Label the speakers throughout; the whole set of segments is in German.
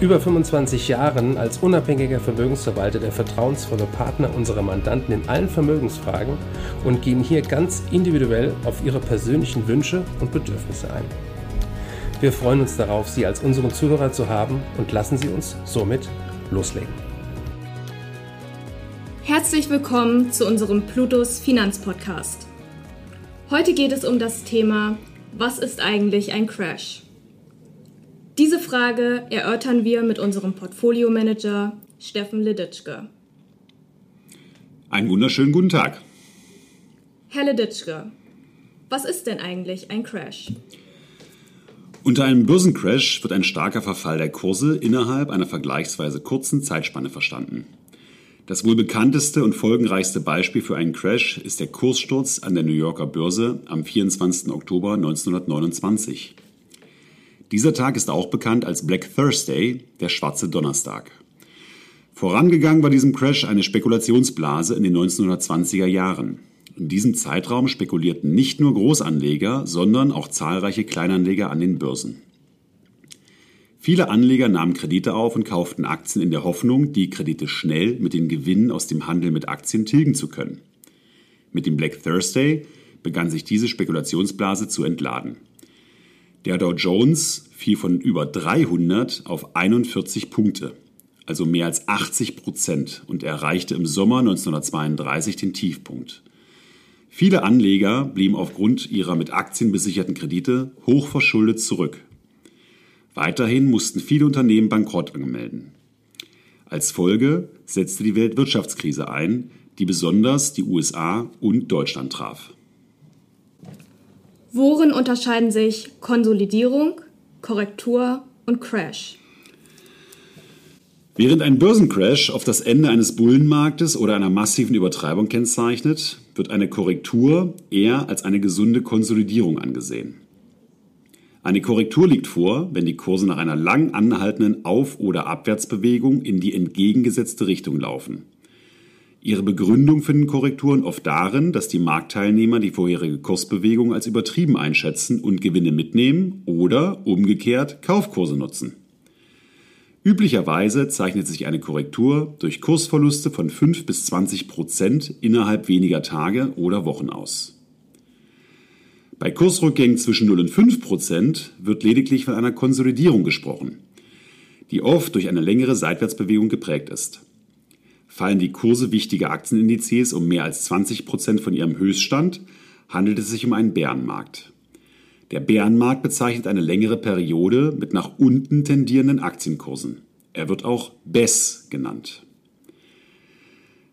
Speaker 1: über 25 Jahren als unabhängiger Vermögensverwalter der vertrauensvolle Partner unserer Mandanten in allen Vermögensfragen und gehen hier ganz individuell auf ihre persönlichen Wünsche und Bedürfnisse ein. Wir freuen uns darauf, Sie als unseren Zuhörer zu haben und lassen Sie uns somit loslegen.
Speaker 2: Herzlich willkommen zu unserem Plutos Finanzpodcast. Heute geht es um das Thema, was ist eigentlich ein Crash? Diese Frage erörtern wir mit unserem Portfolio-Manager Steffen Leditschke.
Speaker 3: Einen wunderschönen guten Tag.
Speaker 2: Herr Leditschke, was ist denn eigentlich ein Crash?
Speaker 3: Unter einem Börsencrash wird ein starker Verfall der Kurse innerhalb einer vergleichsweise kurzen Zeitspanne verstanden. Das wohl bekannteste und folgenreichste Beispiel für einen Crash ist der Kurssturz an der New Yorker Börse am 24. Oktober 1929. Dieser Tag ist auch bekannt als Black Thursday, der schwarze Donnerstag. Vorangegangen war diesem Crash eine Spekulationsblase in den 1920er Jahren. In diesem Zeitraum spekulierten nicht nur Großanleger, sondern auch zahlreiche Kleinanleger an den Börsen. Viele Anleger nahmen Kredite auf und kauften Aktien in der Hoffnung, die Kredite schnell mit den Gewinnen aus dem Handel mit Aktien tilgen zu können. Mit dem Black Thursday begann sich diese Spekulationsblase zu entladen. Der Dow Jones fiel von über 300 auf 41 Punkte, also mehr als 80 Prozent, und erreichte im Sommer 1932 den Tiefpunkt. Viele Anleger blieben aufgrund ihrer mit Aktien besicherten Kredite hochverschuldet zurück. Weiterhin mussten viele Unternehmen Bankrott anmelden. Als Folge setzte die Weltwirtschaftskrise ein, die besonders die USA und Deutschland traf.
Speaker 2: Worin unterscheiden sich Konsolidierung, Korrektur und Crash?
Speaker 3: Während ein Börsencrash auf das Ende eines Bullenmarktes oder einer massiven Übertreibung kennzeichnet, wird eine Korrektur eher als eine gesunde Konsolidierung angesehen. Eine Korrektur liegt vor, wenn die Kurse nach einer lang anhaltenden Auf- oder Abwärtsbewegung in die entgegengesetzte Richtung laufen. Ihre Begründung finden Korrekturen oft darin, dass die Marktteilnehmer die vorherige Kursbewegung als übertrieben einschätzen und Gewinne mitnehmen oder umgekehrt Kaufkurse nutzen. Üblicherweise zeichnet sich eine Korrektur durch Kursverluste von 5 bis 20 Prozent innerhalb weniger Tage oder Wochen aus. Bei Kursrückgängen zwischen 0 und 5 Prozent wird lediglich von einer Konsolidierung gesprochen, die oft durch eine längere Seitwärtsbewegung geprägt ist fallen die Kurse wichtiger Aktienindizes um mehr als 20 Prozent von ihrem Höchststand, handelt es sich um einen Bärenmarkt. Der Bärenmarkt bezeichnet eine längere Periode mit nach unten tendierenden Aktienkursen. Er wird auch BES genannt.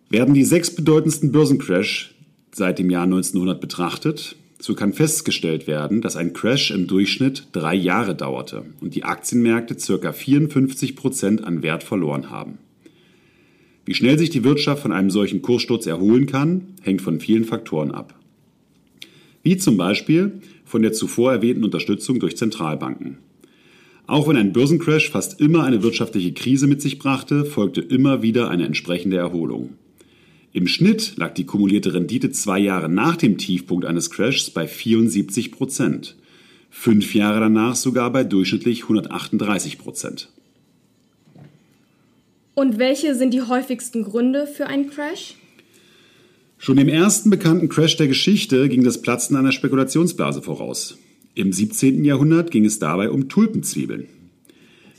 Speaker 3: Werden die sechs bedeutendsten Börsencrash seit dem Jahr 1900 betrachtet, so kann festgestellt werden, dass ein Crash im Durchschnitt drei Jahre dauerte und die Aktienmärkte ca. 54 Prozent an Wert verloren haben. Wie schnell sich die Wirtschaft von einem solchen Kurssturz erholen kann, hängt von vielen Faktoren ab. Wie zum Beispiel von der zuvor erwähnten Unterstützung durch Zentralbanken. Auch wenn ein Börsencrash fast immer eine wirtschaftliche Krise mit sich brachte, folgte immer wieder eine entsprechende Erholung. Im Schnitt lag die kumulierte Rendite zwei Jahre nach dem Tiefpunkt eines Crashs bei 74 Prozent, fünf Jahre danach sogar bei durchschnittlich 138 Prozent.
Speaker 2: Und welche sind die häufigsten Gründe für einen Crash?
Speaker 3: Schon dem ersten bekannten Crash der Geschichte ging das Platzen einer Spekulationsblase voraus. Im 17. Jahrhundert ging es dabei um Tulpenzwiebeln.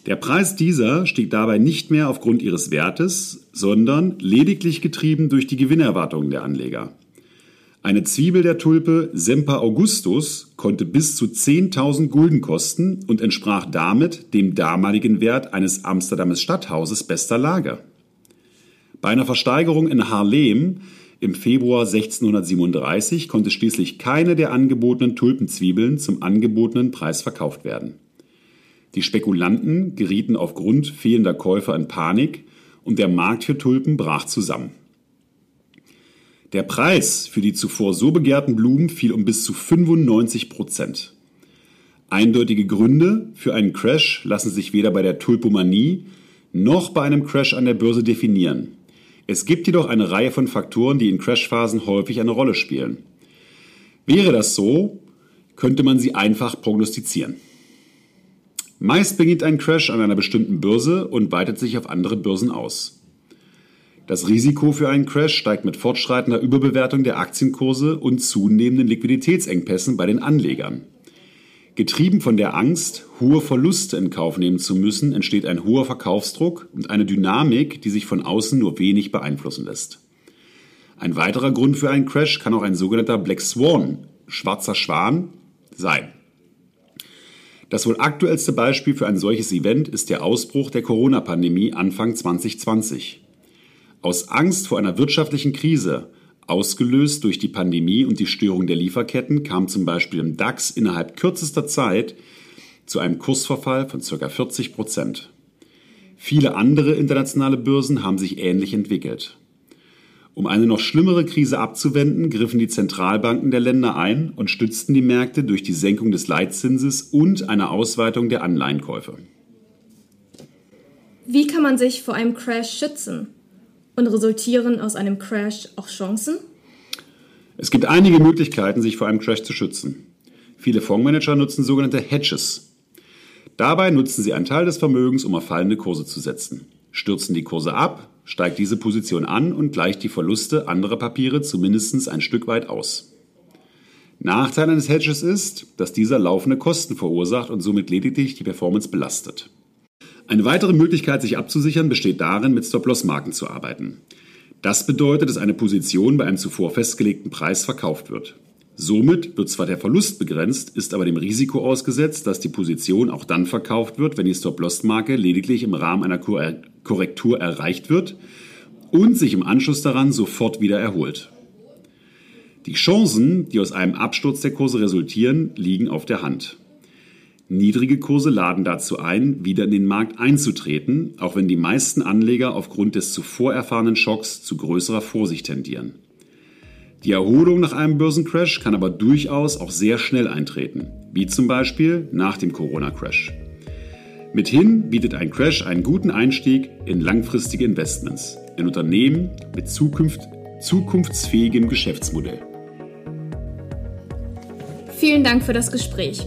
Speaker 3: Der Preis dieser stieg dabei nicht mehr aufgrund ihres Wertes, sondern lediglich getrieben durch die Gewinnerwartungen der Anleger. Eine Zwiebel der Tulpe Semper Augustus konnte bis zu 10.000 Gulden kosten und entsprach damit dem damaligen Wert eines Amsterdames Stadthauses bester Lage. Bei einer Versteigerung in Haarlem im Februar 1637 konnte schließlich keine der angebotenen Tulpenzwiebeln zum angebotenen Preis verkauft werden. Die Spekulanten gerieten aufgrund fehlender Käufer in Panik und der Markt für Tulpen brach zusammen. Der Preis für die zuvor so begehrten Blumen fiel um bis zu 95 Prozent. Eindeutige Gründe für einen Crash lassen sich weder bei der Tulpomanie noch bei einem Crash an der Börse definieren. Es gibt jedoch eine Reihe von Faktoren, die in Crashphasen häufig eine Rolle spielen. Wäre das so, könnte man sie einfach prognostizieren. Meist beginnt ein Crash an einer bestimmten Börse und weitet sich auf andere Börsen aus. Das Risiko für einen Crash steigt mit fortschreitender Überbewertung der Aktienkurse und zunehmenden Liquiditätsengpässen bei den Anlegern. Getrieben von der Angst, hohe Verluste in Kauf nehmen zu müssen, entsteht ein hoher Verkaufsdruck und eine Dynamik, die sich von außen nur wenig beeinflussen lässt. Ein weiterer Grund für einen Crash kann auch ein sogenannter Black Swan, schwarzer Schwan, sein. Das wohl aktuellste Beispiel für ein solches Event ist der Ausbruch der Corona-Pandemie Anfang 2020. Aus Angst vor einer wirtschaftlichen Krise Ausgelöst durch die Pandemie und die Störung der Lieferketten kam zum Beispiel im DAX innerhalb kürzester Zeit zu einem Kursverfall von ca. 40 Prozent. Viele andere internationale Börsen haben sich ähnlich entwickelt. Um eine noch schlimmere Krise abzuwenden, griffen die Zentralbanken der Länder ein und stützten die Märkte durch die Senkung des Leitzinses und eine Ausweitung der Anleihenkäufe.
Speaker 2: Wie kann man sich vor einem Crash schützen? Und resultieren aus einem Crash auch Chancen?
Speaker 3: Es gibt einige Möglichkeiten, sich vor einem Crash zu schützen. Viele Fondsmanager nutzen sogenannte Hedges. Dabei nutzen sie einen Teil des Vermögens, um auf fallende Kurse zu setzen. Stürzen die Kurse ab, steigt diese Position an und gleicht die Verluste anderer Papiere zumindest ein Stück weit aus. Nachteil eines Hedges ist, dass dieser laufende Kosten verursacht und somit lediglich die Performance belastet. Eine weitere Möglichkeit, sich abzusichern, besteht darin, mit Stop-Loss-Marken zu arbeiten. Das bedeutet, dass eine Position bei einem zuvor festgelegten Preis verkauft wird. Somit wird zwar der Verlust begrenzt, ist aber dem Risiko ausgesetzt, dass die Position auch dann verkauft wird, wenn die Stop-Loss-Marke lediglich im Rahmen einer Korrektur erreicht wird und sich im Anschluss daran sofort wieder erholt. Die Chancen, die aus einem Absturz der Kurse resultieren, liegen auf der Hand. Niedrige Kurse laden dazu ein, wieder in den Markt einzutreten, auch wenn die meisten Anleger aufgrund des zuvor erfahrenen Schocks zu größerer Vorsicht tendieren. Die Erholung nach einem Börsencrash kann aber durchaus auch sehr schnell eintreten, wie zum Beispiel nach dem Corona-Crash. Mithin bietet ein Crash einen guten Einstieg in langfristige Investments, in Unternehmen mit Zukunft, zukunftsfähigem Geschäftsmodell.
Speaker 2: Vielen Dank für das Gespräch.